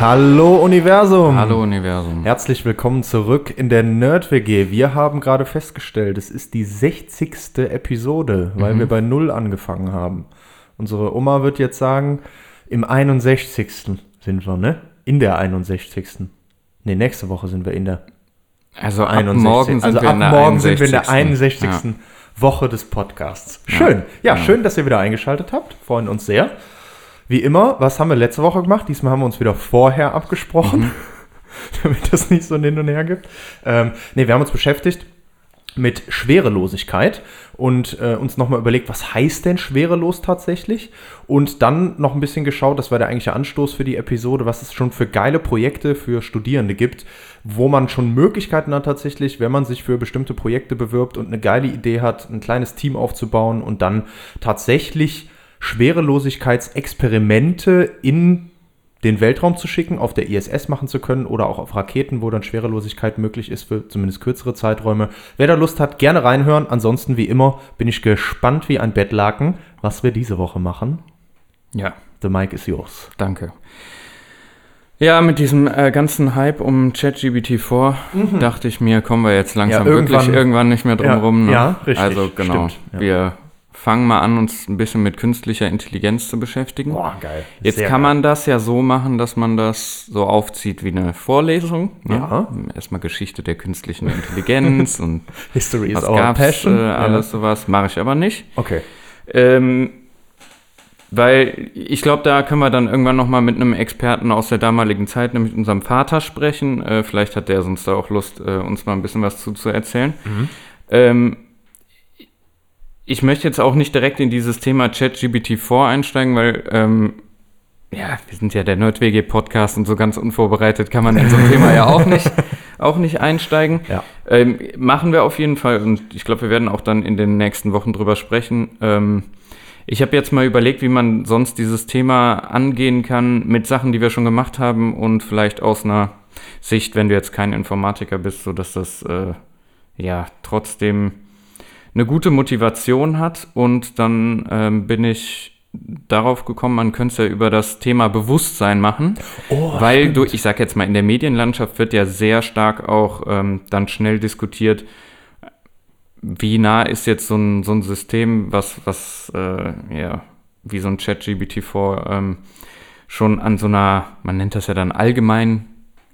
Hallo Universum. Hallo Universum. Herzlich willkommen zurück in der Nerd-WG. Wir haben gerade festgestellt, es ist die 60. Episode, weil Mhm. wir bei Null angefangen haben. Unsere Oma wird jetzt sagen, im 61. sind wir, ne? In der 61. Ne, nächste Woche sind wir in der Also ab 61. morgen also ab morgen sind wir in der 61. 61. Woche des Podcasts. Schön. Ja, Ja. schön, dass ihr wieder eingeschaltet habt. Freuen uns sehr. Wie immer, was haben wir letzte Woche gemacht? Diesmal haben wir uns wieder vorher abgesprochen, Mhm. damit das nicht so ein Hin und Her gibt. Ähm, ne, wir haben uns beschäftigt mit Schwerelosigkeit und äh, uns nochmal überlegt, was heißt denn schwerelos tatsächlich? Und dann noch ein bisschen geschaut, das war der eigentliche Anstoß für die Episode, was es schon für geile Projekte für Studierende gibt, wo man schon Möglichkeiten hat tatsächlich, wenn man sich für bestimmte Projekte bewirbt und eine geile Idee hat, ein kleines Team aufzubauen und dann tatsächlich Schwerelosigkeitsexperimente in den Weltraum zu schicken, auf der ISS machen zu können oder auch auf Raketen, wo dann Schwerelosigkeit möglich ist für zumindest kürzere Zeiträume. Wer da Lust hat, gerne reinhören. Ansonsten, wie immer, bin ich gespannt wie ein Bettlaken, was wir diese Woche machen. Ja, The mic is yours. danke. Ja, mit diesem äh, ganzen Hype um ChatGBT-4 dachte ich mir, kommen wir jetzt langsam Mhm. Ja, irgendwann- wirklich irgendwann nicht mehr drum Ja, rum. Ne? ja, richtig, Also genau, stimmt, ja. wir fangen mal an, uns ein bisschen mit künstlicher Intelligenz zu beschäftigen. Boah, geil. Jetzt Sehr kann geil. man das ja so machen, dass man das so aufzieht wie eine Vorlesung. Ne? Ja. Erstmal Geschichte der künstlichen Intelligenz und History is was our gab's, passion. äh, alles sowas. Mache ich aber nicht. Okay. Ähm, weil ich glaube, da können wir dann irgendwann noch mal mit einem Experten aus der damaligen Zeit, nämlich unserem Vater, sprechen. Äh, vielleicht hat der sonst da auch Lust, äh, uns mal ein bisschen was zu, zu erzählen. Ähm, ich möchte jetzt auch nicht direkt in dieses Thema ChatGPT-4 einsteigen, weil ähm, ja, wir sind ja der Nerdwege-Podcast und so ganz unvorbereitet kann man in so ein Thema ja auch nicht, auch nicht einsteigen. Ja. Ähm, machen wir auf jeden Fall und ich glaube, wir werden auch dann in den nächsten Wochen drüber sprechen. Ähm, ich habe jetzt mal überlegt, wie man sonst dieses Thema angehen kann mit Sachen, die wir schon gemacht haben und vielleicht aus einer Sicht, wenn du jetzt kein Informatiker bist, so dass das äh, ja trotzdem eine gute Motivation hat und dann ähm, bin ich darauf gekommen, man könnte es ja über das Thema Bewusstsein machen, Oh, weil du, ich sag jetzt mal, in der Medienlandschaft wird ja sehr stark auch ähm, dann schnell diskutiert, wie nah ist jetzt so ein, so ein System, was, was äh, ja, wie so ein ChatGBT-4 ähm, schon an so einer, man nennt das ja dann allgemein,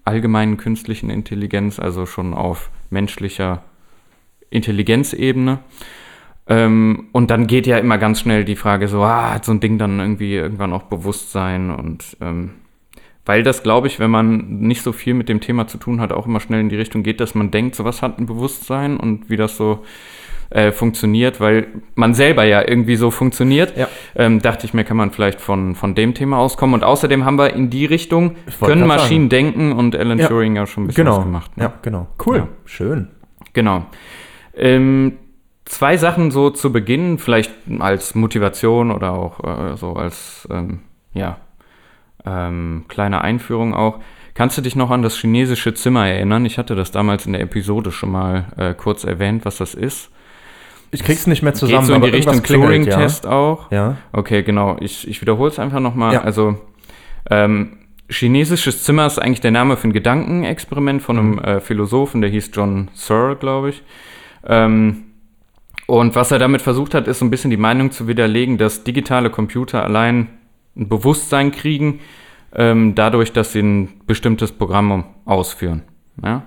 allgemeinen künstlichen Intelligenz, also schon auf menschlicher Intelligenzebene. Ähm, und dann geht ja immer ganz schnell die Frage so, ah, hat so ein Ding dann irgendwie irgendwann auch Bewusstsein und ähm, weil das, glaube ich, wenn man nicht so viel mit dem Thema zu tun hat, auch immer schnell in die Richtung geht, dass man denkt, so was hat ein Bewusstsein und wie das so äh, funktioniert, weil man selber ja irgendwie so funktioniert, Ja. ähm, dachte ich mir, kann man vielleicht von, von dem Thema auskommen. Und außerdem haben wir in die Richtung, können Maschinen denken und Alan Ja. Turing ja schon ein bisschen Genau. was gemacht. Ne? Ja, genau. Cool. Ja. Schön. Genau. Ähm, zwei Sachen so zu Beginn, vielleicht als Motivation oder auch äh, so als ähm, ja, ähm, kleine Einführung auch. Kannst du dich noch an das chinesische Zimmer erinnern? Ich hatte das damals in der Episode schon mal äh, kurz erwähnt, was das ist. Ich krieg's nicht mehr zusammen, Geht so in die Richtung klingelt, Turing-Test auch. Ja. ja. Okay, genau. Ich, ich wiederhole es einfach nochmal. Ja. Also, ähm, chinesisches Zimmer ist eigentlich der Name für ein Gedankenexperiment von einem äh, Philosophen, der hieß John Searle, glaube ich. Ähm, und was er damit versucht hat, ist so ein bisschen die Meinung zu widerlegen, dass digitale Computer allein ein Bewusstsein kriegen, ähm, dadurch, dass sie ein bestimmtes Programm ausführen. Ja?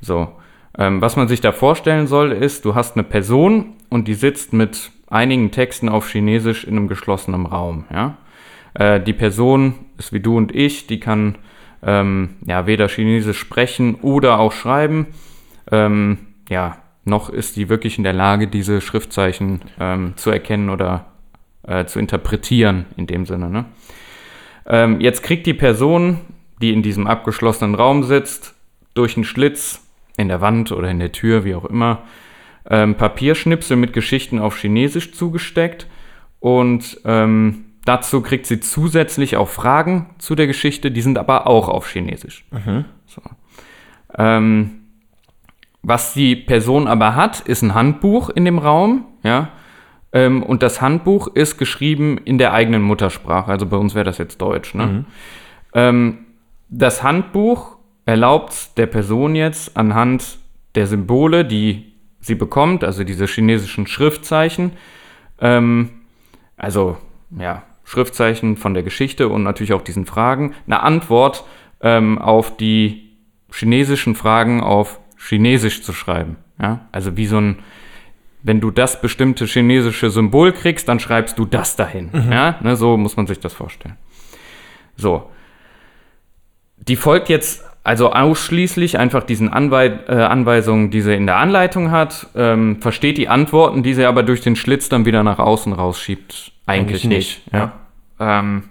So. Ähm, was man sich da vorstellen soll, ist, du hast eine Person und die sitzt mit einigen Texten auf Chinesisch in einem geschlossenen Raum. Ja? Äh, die Person ist wie du und ich, die kann ähm, ja weder Chinesisch sprechen oder auch schreiben. Ähm, ja, noch ist die wirklich in der Lage, diese Schriftzeichen ähm, zu erkennen oder äh, zu interpretieren in dem Sinne. Ne? Ähm, jetzt kriegt die Person, die in diesem abgeschlossenen Raum sitzt, durch einen Schlitz in der Wand oder in der Tür, wie auch immer, ähm, Papierschnipsel mit Geschichten auf Chinesisch zugesteckt und ähm, dazu kriegt sie zusätzlich auch Fragen zu der Geschichte, die sind aber auch auf Chinesisch. So. Ähm, was die Person aber hat, ist ein Handbuch in dem Raum, ja. Ähm, und das Handbuch ist geschrieben in der eigenen Muttersprache. Also bei uns wäre das jetzt Deutsch, ne? Ähm, das Handbuch erlaubt der Person jetzt anhand der Symbole, die sie bekommt, also diese chinesischen Schriftzeichen, ähm, also ja, Schriftzeichen von der Geschichte und natürlich auch diesen Fragen, eine Antwort ähm, auf die chinesischen Fragen auf Chinesisch zu schreiben. Ja? Also wie so ein, wenn du das bestimmte chinesische Symbol kriegst, dann schreibst du das dahin. Ja? Ne, so muss man sich das vorstellen. So. Die folgt jetzt also ausschließlich einfach diesen Anwei äh, Anweisungen, die sie in der Anleitung hat, ähm, versteht die Antworten, die sie aber durch den Schlitz dann wieder nach außen rausschiebt, eigentlich, Eigentlich nicht. nicht, ja. Ähm,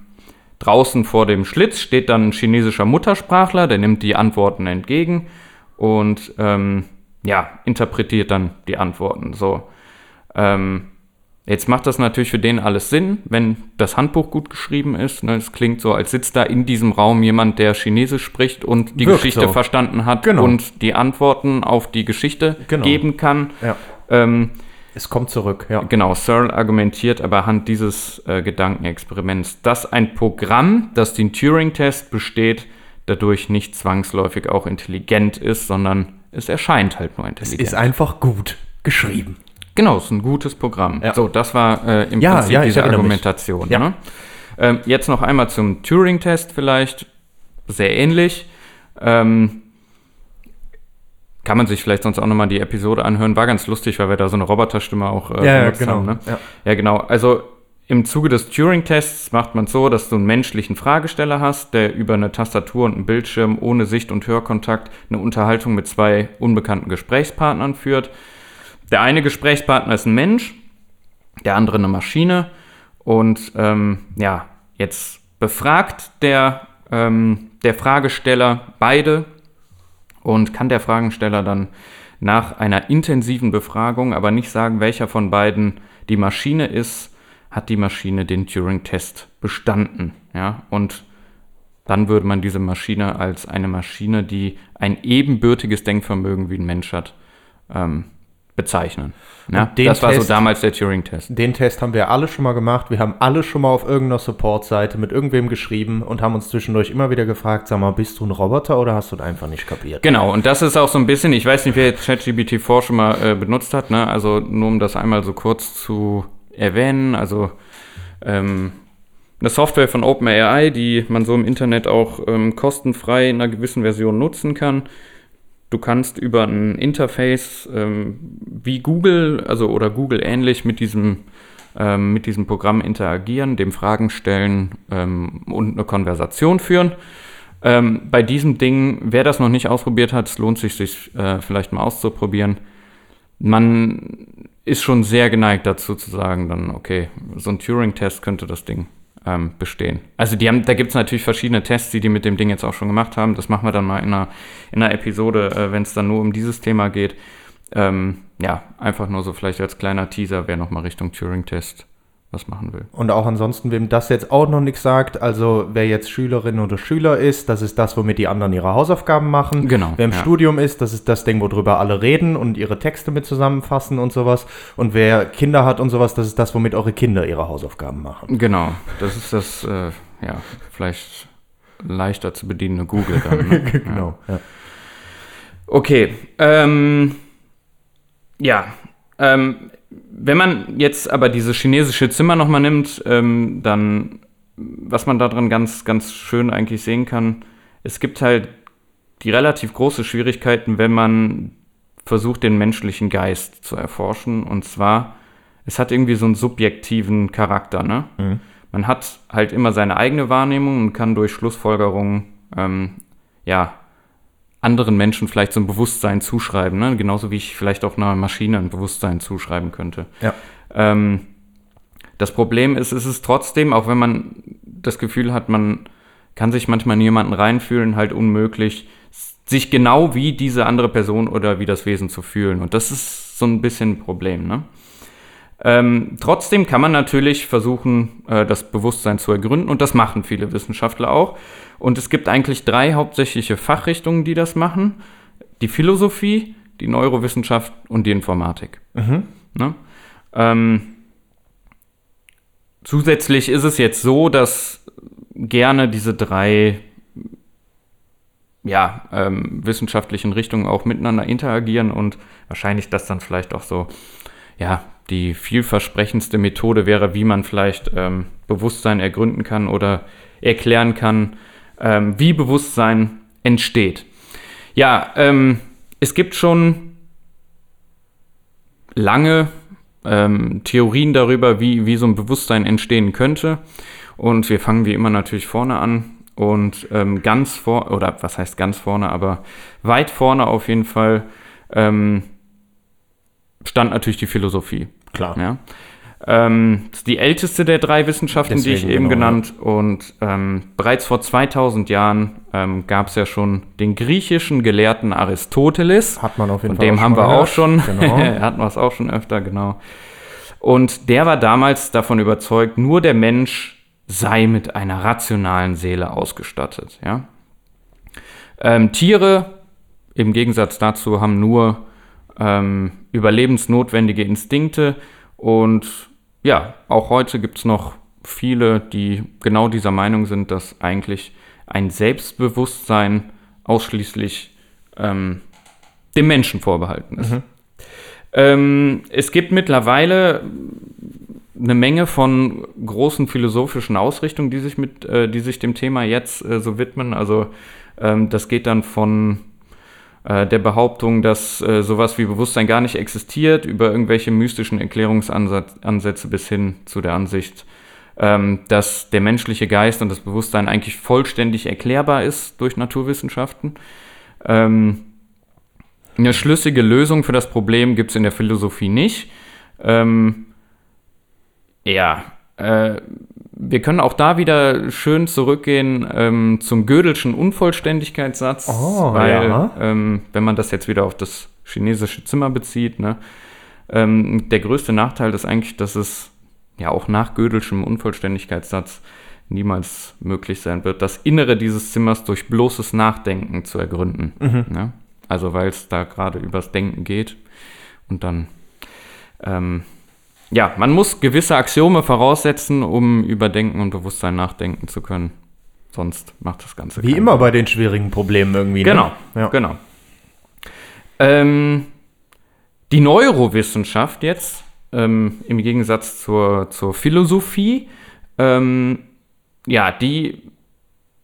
draußen vor dem Schlitz steht dann ein chinesischer Muttersprachler, der nimmt die Antworten entgegen und ähm, ja, interpretiert dann die Antworten. So. Ähm, jetzt macht das natürlich für den alles Sinn, wenn das Handbuch gut geschrieben ist. Ne? Es klingt so, als sitzt da in diesem Raum jemand, der Chinesisch spricht und die Wirkt Geschichte so. verstanden hat Genau. und die Antworten auf die Geschichte Genau. geben kann. Ja. Ähm, Es kommt zurück, ja. Genau, Searle argumentiert aber anhand dieses äh, Gedankenexperiments, dass ein Programm, das den Turing-Test besteht, dadurch nicht zwangsläufig auch intelligent ist, sondern es erscheint halt nur Es intelligent. ist einfach gut geschrieben. genau, es ist ein gutes Programm. Ja. So, das war äh, im Ja, Prinzip ja, diese. Argumentation. Ne? Ähm, jetzt noch einmal zum Turing-Test vielleicht, sehr ähnlich. Ähm, kann man sich vielleicht sonst auch nochmal die Episode anhören. War ganz lustig, weil wir da so eine Roboterstimme auch äh, Ja, ja, benutzt genau. haben. Ne? Ja. Ja, genau. Also im Zuge des Turing-Tests macht man so, dass du einen menschlichen Fragesteller hast, der über eine Tastatur und einen Bildschirm ohne Sicht- und Hörkontakt eine Unterhaltung mit zwei unbekannten Gesprächspartnern führt. Der eine Gesprächspartner ist ein Mensch, der andere eine Maschine. Und ähm, ja, jetzt befragt der, ähm, der Fragesteller beide und kann der Fragesteller dann nach einer intensiven Befragung aber nicht sagen, welcher von beiden die Maschine ist, hat die Maschine den Turing-Test bestanden. Ja? Und dann würde man diese Maschine als eine Maschine, die ein ebenbürtiges Denkvermögen wie ein Mensch hat, ähm, bezeichnen. Ja? Das war so damals der Turing-Test. Den Test haben wir alle schon mal gemacht. Wir haben alle schon mal auf irgendeiner Support-Seite mit irgendwem geschrieben und haben uns zwischendurch immer wieder gefragt, sag mal, bist du ein Roboter oder hast du es einfach nicht kapiert? Genau, und das ist auch so ein bisschen, ich weiß nicht, wer jetzt ChatGPT 4 schon mal äh, benutzt hat, ne? also nur um das einmal so kurz zu erwähnen, also ähm, eine Software von OpenAI, die man so im Internet auch ähm, kostenfrei in einer gewissen Version nutzen kann. Du kannst über ein Interface ähm, wie Google, also oder Google ähnlich mit diesem, ähm, mit diesem Programm interagieren, dem Fragen stellen ähm, und eine Konversation führen. Ähm, bei diesem Ding, wer das noch nicht ausprobiert hat, es lohnt sich, sich äh, vielleicht mal auszuprobieren. Man ist schon sehr geneigt dazu zu sagen, dann, okay, so ein Turing-Test könnte das Ding ähm, bestehen. Also die haben, da gibt es natürlich verschiedene Tests, die die mit dem Ding jetzt auch schon gemacht haben. Das machen wir dann mal in einer, in einer Episode, äh, wenn es dann nur um dieses Thema geht. Ähm, ja, einfach nur so vielleicht als kleiner Teaser, wer nochmal Richtung Turing-Test was machen will. Und auch ansonsten, wem das jetzt auch noch nichts sagt, also wer jetzt Schülerin oder Schüler ist, das ist das, womit die anderen ihre Hausaufgaben machen. Genau, Wer im ja. Studium ist, das ist das Ding, worüber alle reden und ihre Texte mit zusammenfassen und sowas. Und wer Kinder hat und sowas, das ist das, womit eure Kinder ihre Hausaufgaben machen. Genau, das ist das, äh, ja, vielleicht leichter zu bedienende Google dann. Ne? genau. Ja. Okay, ähm, ja, ähm, wenn man jetzt aber dieses chinesische Zimmer nochmal nimmt, ähm, dann, was man darin ganz, ganz schön eigentlich sehen kann, es gibt halt die relativ große Schwierigkeiten, wenn man versucht, den menschlichen Geist zu erforschen. Und zwar, es hat irgendwie so einen subjektiven Charakter, ne? Man hat halt immer seine eigene Wahrnehmung und kann durch Schlussfolgerungen, ähm, ja, anderen Menschen vielleicht so ein Bewusstsein zuschreiben, ne? genauso wie ich vielleicht auch einer Maschine ein Bewusstsein zuschreiben könnte. Ja. Ähm, das Problem ist, es ist trotzdem, auch wenn man das Gefühl hat, man kann sich manchmal in jemanden reinfühlen, halt unmöglich, sich genau wie diese andere Person oder wie das Wesen zu fühlen. Und das ist so ein bisschen ein Problem. Ne? Ähm, trotzdem kann man natürlich versuchen, äh, das Bewusstsein zu ergründen und das machen viele Wissenschaftler auch. Und es gibt eigentlich drei hauptsächliche Fachrichtungen, die das machen. Die Philosophie, die Neurowissenschaft und die Informatik. Ne? Ähm, zusätzlich ist es jetzt so, dass gerne diese drei ja, ähm, wissenschaftlichen Richtungen auch miteinander interagieren und wahrscheinlich das dann vielleicht auch so, ja, die vielversprechendste Methode wäre, wie man vielleicht ähm, Bewusstsein ergründen kann oder erklären kann, ähm, wie Bewusstsein entsteht. Ja, ähm, es gibt schon lange ähm, Theorien darüber, wie, wie so ein Bewusstsein entstehen könnte. Und wir fangen wie immer natürlich vorne an. Und ähm, ganz vor, oder was heißt ganz vorne, aber weit vorne auf jeden Fall ähm, stand natürlich die Philosophie. Klar. Ja. Ähm, das ist die älteste der drei Wissenschaften, die ich Deswegen, eben genau, genannt. Und ähm, bereits vor 2000 Jahren ähm, gab es ja schon den griechischen Gelehrten Aristoteles. Hat man auf jeden Von Fall dem haben wir auch gehört. schon. Genau. Hatten wir es auch schon öfter, genau. Und der war damals davon überzeugt, nur der Mensch sei mit einer rationalen Seele ausgestattet. Ja? Ähm, Tiere, im Gegensatz dazu, haben nur ähm, überlebensnotwendige Instinkte. Und ja, auch heute gibt es noch viele, die genau dieser Meinung sind, dass eigentlich ein Selbstbewusstsein ausschließlich ähm, dem Menschen vorbehalten ist. Ähm, es gibt mittlerweile eine Menge von großen philosophischen Ausrichtungen, die sich mit, äh, die sich dem Thema jetzt äh, so widmen. Also ähm, das geht dann von äh, der Behauptung, dass äh, sowas wie Bewusstsein gar nicht existiert, über irgendwelche mystischen Erklärungsansätze bis hin zu der Ansicht, ähm, dass der menschliche Geist und das Bewusstsein eigentlich vollständig erklärbar ist durch Naturwissenschaften. Ähm, eine schlüssige Lösung für das Problem gibt es in der Philosophie nicht. Ähm, ja, äh, wir können auch da wieder schön zurückgehen ähm, zum Gödelschen Unvollständigkeitssatz, Oh, weil ja. ähm, wenn man das jetzt wieder auf das chinesische Zimmer bezieht, ne, ähm, der größte Nachteil ist eigentlich, dass es ja auch nach Gödelschem Unvollständigkeitssatz niemals möglich sein wird, das Innere dieses Zimmers durch bloßes Nachdenken zu ergründen. Ne? Also weil es da gerade übers Denken geht und dann ähm, ja, man muss gewisse Axiome voraussetzen, um über Denken und Bewusstsein nachdenken zu können. Sonst macht das Ganze Wie immer Sinn. bei den schwierigen Problemen irgendwie. Genau, Ne? Ja. genau. Ähm, die Neurowissenschaft jetzt, ähm, im Gegensatz zur, zur Philosophie, ähm, ja, die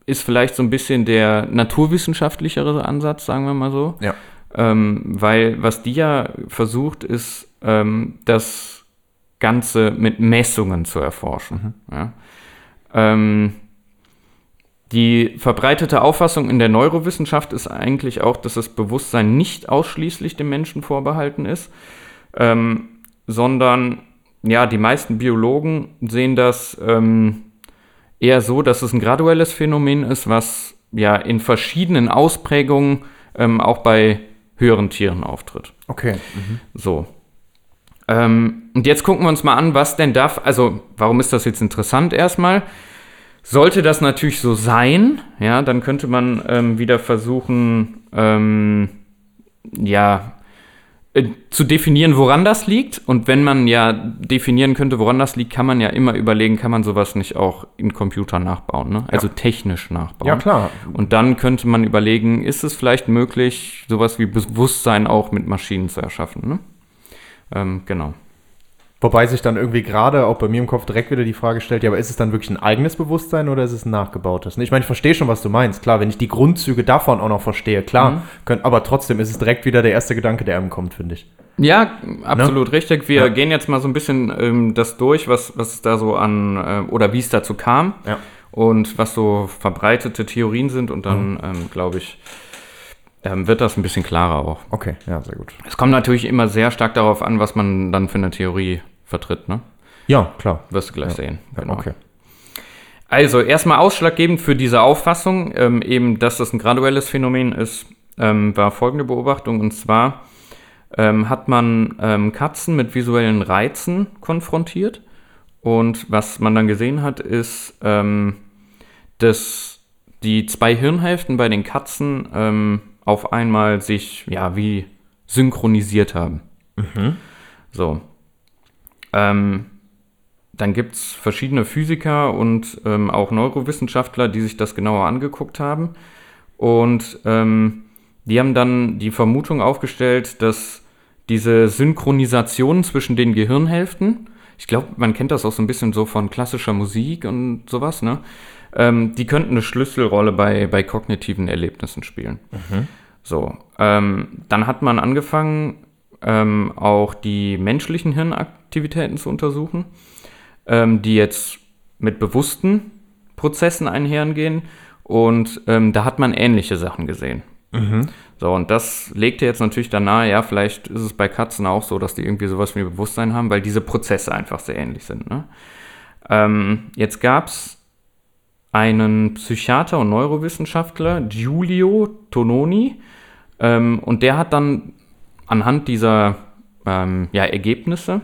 ist vielleicht so ein bisschen der naturwissenschaftlichere Ansatz, sagen wir mal so. Ja. Ähm, weil was die ja versucht, ist, ähm, das Ganze mit Messungen zu erforschen. Ja. Ähm, die verbreitete Auffassung in der Neurowissenschaft ist eigentlich auch, dass das Bewusstsein nicht ausschließlich dem Menschen vorbehalten ist, ähm, sondern ja, die meisten Biologen sehen das ähm, eher so, dass es ein graduelles Phänomen ist, was ja in verschiedenen Ausprägungen ähm, auch bei höheren Tieren auftritt. Okay. So. Ähm, und jetzt gucken wir uns mal an, was denn darf. Also, warum ist das jetzt interessant erstmal? Sollte das natürlich so sein, ja, dann könnte man ähm, wieder versuchen, ähm, ja, äh, zu definieren, woran das liegt. Und wenn man ja definieren könnte, woran das liegt, kann man ja immer überlegen, kann man sowas nicht auch in Computern nachbauen, ne? also technisch nachbauen. Ja, klar. Und dann könnte man überlegen, ist es vielleicht möglich, sowas wie Bewusstsein auch mit Maschinen zu erschaffen? Ne? Ähm, genau. Wobei sich dann irgendwie gerade auch bei mir im Kopf direkt wieder die Frage stellt, ja, aber ist es dann wirklich ein eigenes Bewusstsein oder ist es ein nachgebautes? Ich meine, ich verstehe schon, was du meinst. Klar, wenn ich die Grundzüge davon auch noch verstehe, klar. Mhm. Könnt, aber trotzdem ist es direkt wieder der erste Gedanke, der einem kommt, finde ich. Ja, absolut richtig. Wir Ja. gehen jetzt mal so ein bisschen ähm, das durch, was, was es da so an, äh, oder wie es dazu kam Ja. und was so verbreitete Theorien sind und dann, ähm, glaube ich, ähm, wird das ein bisschen klarer auch. Okay, ja, sehr gut. Es kommt natürlich immer sehr stark darauf an, was man dann für eine Theorie vertritt, ne? Ja, klar. Wirst du gleich sehen. Ja, okay. Also erstmal ausschlaggebend für diese Auffassung, ähm, eben, dass das ein graduelles Phänomen ist, ähm, war folgende Beobachtung und zwar ähm, hat man ähm, Katzen mit visuellen Reizen konfrontiert und was man dann gesehen hat, ist, ähm, dass die zwei Hirnhälften bei den Katzen auf einmal sich ja wie synchronisiert haben. So. Ähm, dann gibt es verschiedene Physiker und ähm, auch Neurowissenschaftler, die sich das genauer angeguckt haben. Und ähm, die haben dann die Vermutung aufgestellt, dass diese Synchronisation zwischen den Gehirnhälften, ich glaube, man kennt das auch so ein bisschen so von klassischer Musik und sowas, ne? Ähm, die könnten eine Schlüsselrolle bei, bei kognitiven Erlebnissen spielen. So, ähm, dann hat man angefangen, ähm, auch die menschlichen Hirnaktivitäten zu untersuchen, ähm, die jetzt mit bewussten Prozessen einhergehen. Und ähm, da hat man ähnliche Sachen gesehen. So, und das legte jetzt natürlich dann nahe, ja, vielleicht ist es bei Katzen auch so, dass die irgendwie sowas wie Bewusstsein haben, weil diese Prozesse einfach sehr ähnlich sind. Ne? Ähm, jetzt gab es einen Psychiater und Neurowissenschaftler, Giulio Tononi, ähm, und der hat dann anhand dieser ähm, ja, Ergebnisse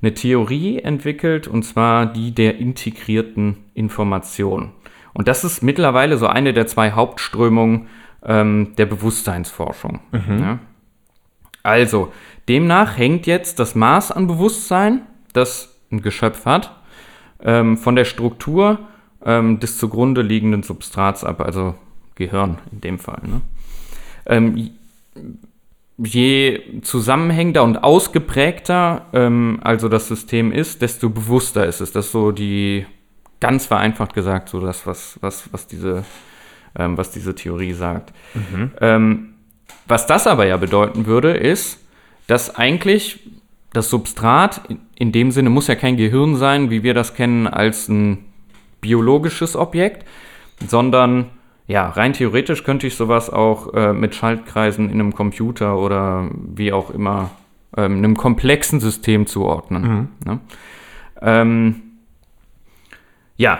eine Theorie entwickelt, und zwar die der integrierten Information. Und das ist mittlerweile so eine der zwei Hauptströmungen ähm, der Bewusstseinsforschung. Ja. Also, demnach hängt jetzt das Maß an Bewusstsein, das ein Geschöpf hat, ähm, von der Struktur ähm, des zugrunde liegenden Substrats ab, also Gehirn in dem Fall. Ne? Ähm, je zusammenhängender und ausgeprägter ähm, also das System ist, desto bewusster ist es. Das ist so die, ganz vereinfacht gesagt, so das, was, was, was, diese, ähm, was diese Theorie sagt. Ähm, was das aber ja bedeuten würde, ist, dass eigentlich das Substrat in, in dem Sinne muss ja kein Gehirn sein, wie wir das kennen, als ein biologisches Objekt, sondern ja, rein theoretisch könnte ich sowas auch äh, mit Schaltkreisen in einem Computer oder wie auch immer ähm, einem komplexen System zuordnen. Ne? Ähm, ja,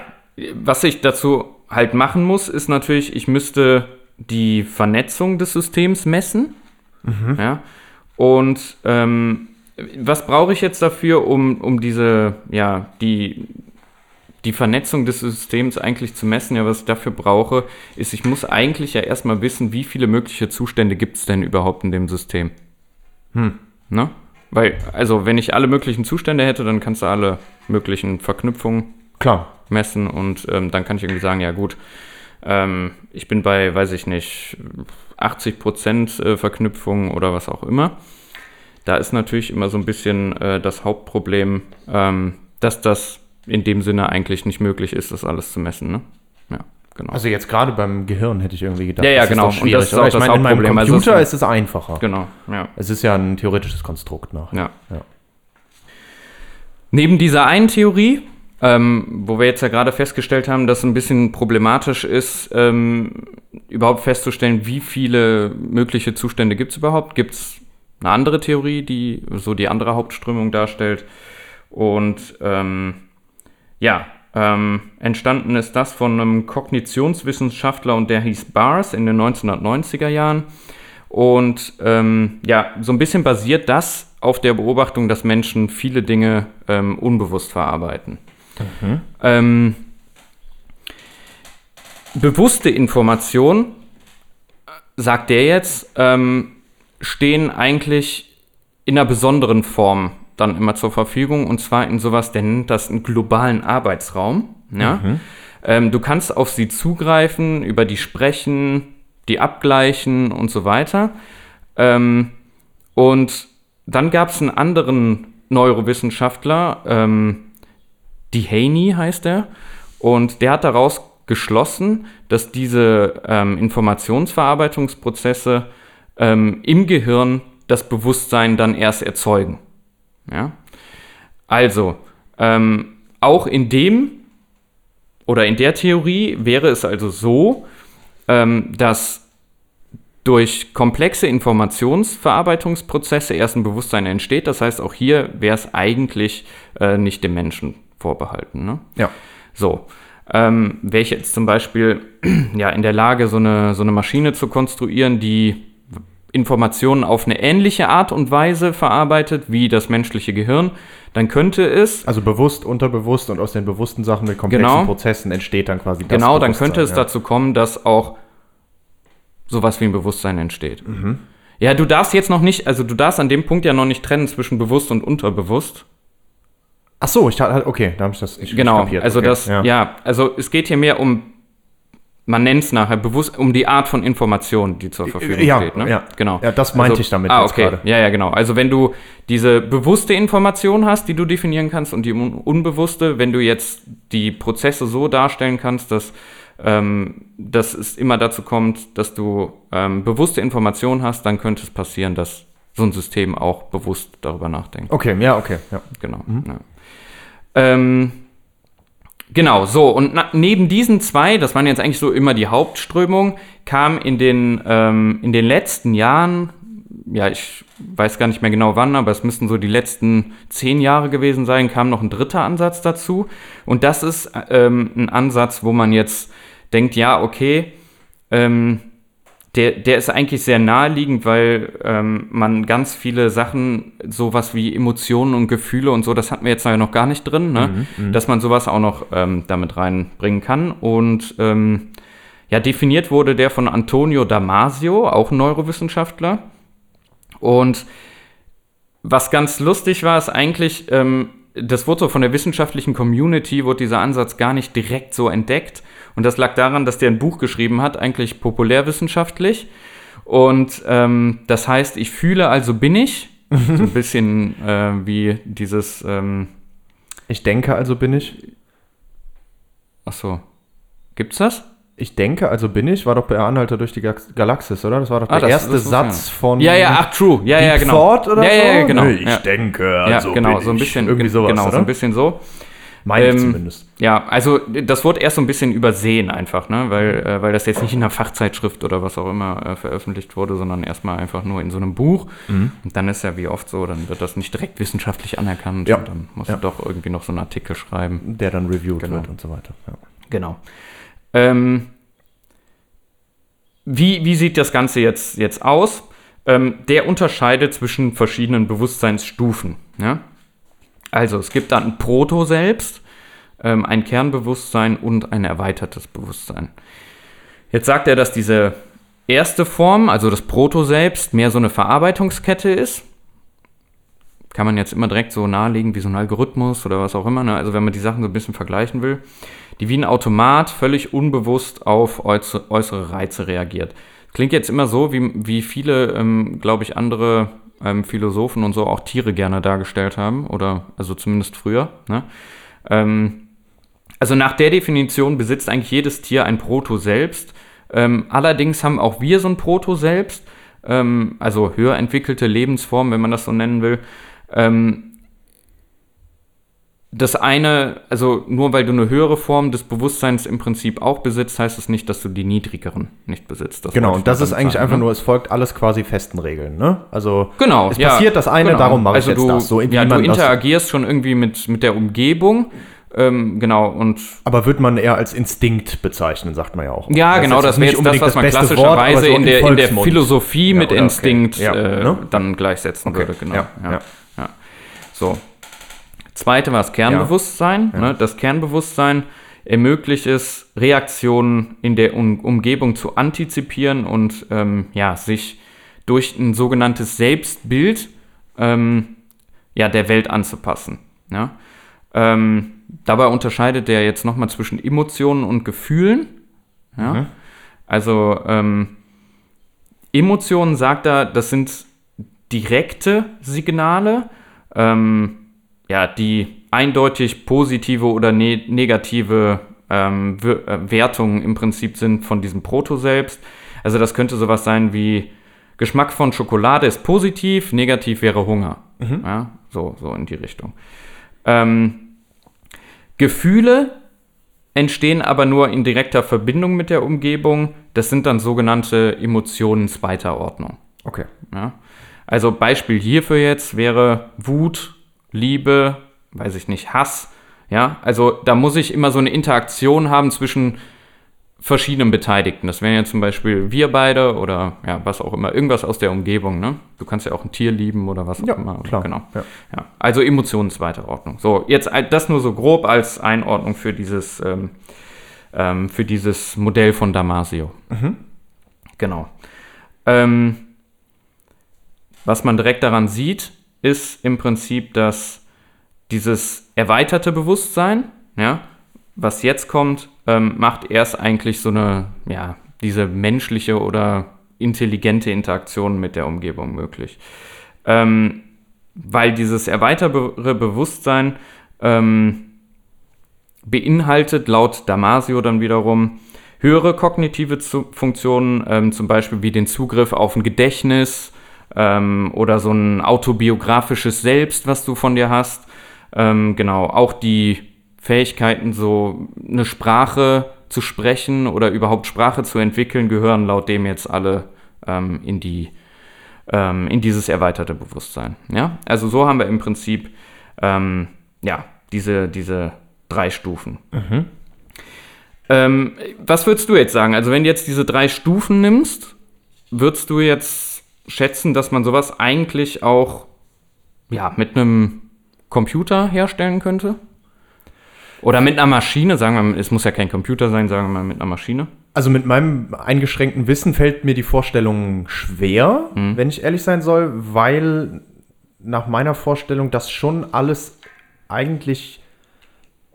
was ich dazu halt machen muss, ist natürlich, ich müsste die Vernetzung des Systems messen. Ja, und ähm, was brauche ich jetzt dafür, um, um diese, ja, die, die Vernetzung des Systems eigentlich zu messen? Ja, was ich dafür brauche, ist, ich muss eigentlich ja erstmal wissen, wie viele mögliche Zustände gibt es denn überhaupt in dem System. Ne? Weil, also, wenn ich alle möglichen Zustände hätte, dann kannst du alle möglichen Verknüpfungen Klar. messen und ähm, dann kann ich irgendwie sagen, ja gut, ähm, ich bin bei, weiß ich nicht, 80% äh, Verknüpfung oder was auch immer. Da ist natürlich immer so ein bisschen äh, das Hauptproblem, ähm, dass das in dem Sinne eigentlich nicht möglich ist, das alles zu messen. Ne? Ja, genau. Also jetzt gerade beim Gehirn hätte ich irgendwie gedacht, Ja, ja, das genau. ist Und das ist auch ich das meine, in meinem. Also Computer es- ist es einfacher. genau, ja. Es ist ja ein theoretisches Konstrukt nach. ja. Ja. Neben dieser einen Theorie, ähm, wo wir jetzt ja gerade festgestellt haben, dass es ein bisschen problematisch ist, ähm, überhaupt festzustellen, wie viele mögliche Zustände gibt es überhaupt, gibt es eine andere Theorie, die so die andere Hauptströmung darstellt. Und ähm, ja, ähm, entstanden ist das von einem Kognitionswissenschaftler und der hieß Bars in den 1990er Jahren. Und ähm, ja, so ein bisschen basiert das auf der Beobachtung, dass Menschen viele Dinge ähm, unbewusst verarbeiten. Ähm, bewusste Informationen, äh, sagt der jetzt, ähm, stehen eigentlich in einer besonderen Form dann immer zur Verfügung und zwar in sowas, der nennt das einen globalen Arbeitsraum. Ja? Ähm, du kannst auf sie zugreifen, über die sprechen, die abgleichen und so weiter. Ähm, und dann gab es einen anderen Neurowissenschaftler, ähm, Dehaney heißt er, und der hat daraus geschlossen, dass diese ähm, Informationsverarbeitungsprozesse ähm, im Gehirn das Bewusstsein dann erst erzeugen. Ja? Also, ähm, auch in dem oder in der Theorie wäre es also so, ähm, dass durch komplexe Informationsverarbeitungsprozesse erst ein Bewusstsein entsteht. Das heißt, auch hier wäre es eigentlich äh, nicht dem Menschen vorbehalten. Ne? Ja. So. ähm, wäre ich jetzt zum Beispiel ja, in der Lage, so eine, so eine Maschine zu konstruieren, die Informationen auf eine ähnliche Art und Weise verarbeitet wie das menschliche Gehirn, dann könnte es. Also bewusst, unterbewusst und aus den bewussten Sachen mit komplexen Genau. Prozessen entsteht dann quasi das Genau, dann könnte es Bewusstsein, dazu kommen, dass auch sowas wie ein Bewusstsein entsteht. Mhm. Ja, du darfst jetzt noch nicht, also du darfst an dem Punkt ja noch nicht trennen zwischen bewusst und unterbewusst. Ach so, ich dachte, okay, da habe ich das nicht Genau, kapiert. also okay, das, ja. also es geht hier mehr um, man nennt es nachher bewusst, um die Art von Information, die zur Verfügung Ja, steht. Ne? ja. genau. Ja, das meinte also, ich damit Ah, okay, gerade. ja, ja, genau. Also wenn du diese bewusste Information hast, die du definieren kannst und die un unbewusste, wenn du jetzt die Prozesse so darstellen kannst, dass, ähm, dass es immer dazu kommt, dass du ähm, bewusste Information hast, dann könnte es passieren, dass so ein System auch bewusst darüber nachdenkt. Okay, ja, okay. Ja. Genau. Ja. Ähm, genau, so. Und na, neben diesen zwei, das waren jetzt eigentlich so immer die Hauptströmungen, kam in den, ähm, in den letzten Jahren, ja, ich weiß gar nicht mehr genau wann, aber es müssten so die letzten zehn Jahre gewesen sein, kam noch ein dritter Ansatz dazu. Und das ist ähm, ein Ansatz, wo man jetzt denkt, ja, okay, ähm, der, der ist eigentlich sehr naheliegend, weil ähm, man ganz viele Sachen, sowas wie Emotionen und Gefühle und so, das hatten wir jetzt ja noch gar nicht drin, ne? dass man sowas auch noch ähm, damit reinbringen kann. Und ähm, ja, definiert wurde der von Antonio Damasio, auch ein Neurowissenschaftler. Und was ganz lustig war, ist eigentlich, ähm, das wurde so von der wissenschaftlichen Community, wurde dieser Ansatz gar nicht direkt so entdeckt. Und das lag daran, dass der ein Buch geschrieben hat, eigentlich populärwissenschaftlich. Und ähm, das heißt, ich fühle, also bin ich. so ein bisschen äh, wie dieses, ähm, Ich denke, also bin ich. ach so, gibt's das? Ich denke, also bin ich, war doch bei Anhalter durch die Galaxis, oder? Das war doch Ah, der das- erste das Satz von Ja, ja, ach, true. Ja, ja, Deep genau. Thought oder ja, so? Ja, ja, genau. Nee, Ich ja. denke, also ja, genau, bin so ein bisschen, Irgendwie sowas, genau, so oder? ein bisschen so. Meine Ähm, zumindest. Ja, also das wurde erst so ein bisschen übersehen einfach, ne? weil, äh, weil das jetzt nicht in einer Fachzeitschrift oder was auch immer äh, veröffentlicht wurde, sondern erstmal einfach nur in so einem Buch. Mhm. Und dann ist ja wie oft so, dann wird das nicht direkt wissenschaftlich anerkannt Ja. und dann musst Ja. du doch irgendwie noch so einen Artikel schreiben. Der dann reviewed genau. wird und so weiter. Ja. Genau. Ähm, wie, wie sieht das Ganze jetzt, jetzt aus? Ähm, der unterscheidet zwischen verschiedenen Bewusstseinsstufen. Ja? Also es gibt dann ein Proto-Selbst, ähm, ein Kernbewusstsein und ein erweitertes Bewusstsein. Jetzt sagt er, dass diese erste Form, also das Proto-Selbst, mehr so eine Verarbeitungskette ist. Kann man jetzt immer direkt so nahelegen wie so ein Algorithmus oder was auch immer. Ne? Also wenn man die Sachen so ein bisschen vergleichen will, die wie ein Automat völlig unbewusst auf äußere, äußere Reize reagiert. Klingt jetzt immer so, wie, wie viele, ähm, glaube ich, andere ähm, Philosophen und so auch Tiere gerne dargestellt haben. Oder also zumindest früher. Ne? Ähm, also nach der Definition besitzt eigentlich jedes Tier ein Proto-Selbst. Ähm, allerdings haben auch wir so ein Proto-Selbst, ähm, also höher entwickelte Lebensformen, wenn man das so nennen will. Das eine, also nur weil du eine höhere Form des Bewusstseins im Prinzip auch besitzt, heißt es nicht, dass du die niedrigeren nicht besitzt. Das Genau, und das ist eigentlich sagen, einfach ne? nur, es folgt alles quasi festen Regeln, ne? Also Genau, es ja, passiert das eine, genau. darum mache also ich jetzt du, das. So, ja, du das- interagierst schon irgendwie mit, mit der Umgebung. Ähm, genau, und Aber wird man eher als Instinkt bezeichnen, sagt man ja auch. Ja, Das genau, das wäre jetzt das, was man klassischerweise so in, der, in der. Philosophie Ja, mit oder? Okay. Instinkt Ja, äh, ne? dann gleichsetzen Okay, würde. Genau. ja. So. Zweite war das Kernbewusstsein. Ne? Das Kernbewusstsein ermöglicht es, Reaktionen in der um Umgebung zu antizipieren und ähm, ja, sich durch ein sogenanntes Selbstbild ähm, ja, der Welt anzupassen. Ja? Ähm, dabei unterscheidet er jetzt nochmal zwischen Emotionen und Gefühlen. Ja? Also ähm, Emotionen sagt er, das sind direkte Signale, ähm, ja, die eindeutig positive oder ne negative ähm, äh, Wertungen im Prinzip sind von diesem Proto-Selbst. Also das könnte sowas sein wie Geschmack von Schokolade ist positiv, negativ wäre Hunger. Ja, so, so in die Richtung. Ähm, Gefühle entstehen aber nur in direkter Verbindung mit der Umgebung. Das sind dann sogenannte Emotionen zweiter Ordnung. Okay. Ja? Also Beispiel hierfür jetzt wäre Wut, Liebe, weiß ich nicht, Hass, Ja, also da muss ich immer so eine Interaktion haben zwischen verschiedenen Beteiligten. Das wären ja zum Beispiel wir beide oder ja, was auch immer, irgendwas aus der Umgebung. Ne? Du kannst ja auch ein Tier lieben oder was auch Ja, immer. klar. Genau. Ja. Ja. Also Emotionen zweiter Ordnung. So, jetzt das nur so grob als Einordnung für dieses, ähm, ähm, für dieses Modell von Damasio. Genau. Ähm, was man direkt daran sieht, ist im Prinzip, dass dieses erweiterte Bewusstsein, ja, was jetzt kommt, ähm, macht erst eigentlich so eine, ja, diese menschliche oder intelligente Interaktion mit der Umgebung möglich. Ähm, weil dieses erweiterte Bewusstsein ähm, beinhaltet laut Damasio dann wiederum höhere kognitive Funktionen, ähm, zum Beispiel wie den Zugriff auf ein Gedächtnis ähm, oder so ein autobiografisches Selbst, was du von dir hast. Ähm, genau, auch die Fähigkeiten, so eine Sprache zu sprechen oder überhaupt Sprache zu entwickeln, gehören laut dem jetzt alle ähm, in die ähm, in dieses erweiterte Bewusstsein. Ja? Also so haben wir im Prinzip ähm, ja, diese, diese drei Stufen. Ähm, was würdest du jetzt sagen? Also wenn du jetzt diese drei Stufen nimmst, würdest du jetzt schätzen, dass man sowas eigentlich auch ja, mit einem Computer herstellen könnte? Oder mit einer Maschine, sagen wir mal, es muss ja kein Computer sein, sagen wir mal mit einer Maschine. Also mit meinem eingeschränkten Wissen fällt mir die Vorstellung schwer, wenn ich ehrlich sein soll, weil nach meiner Vorstellung das schon alles eigentlich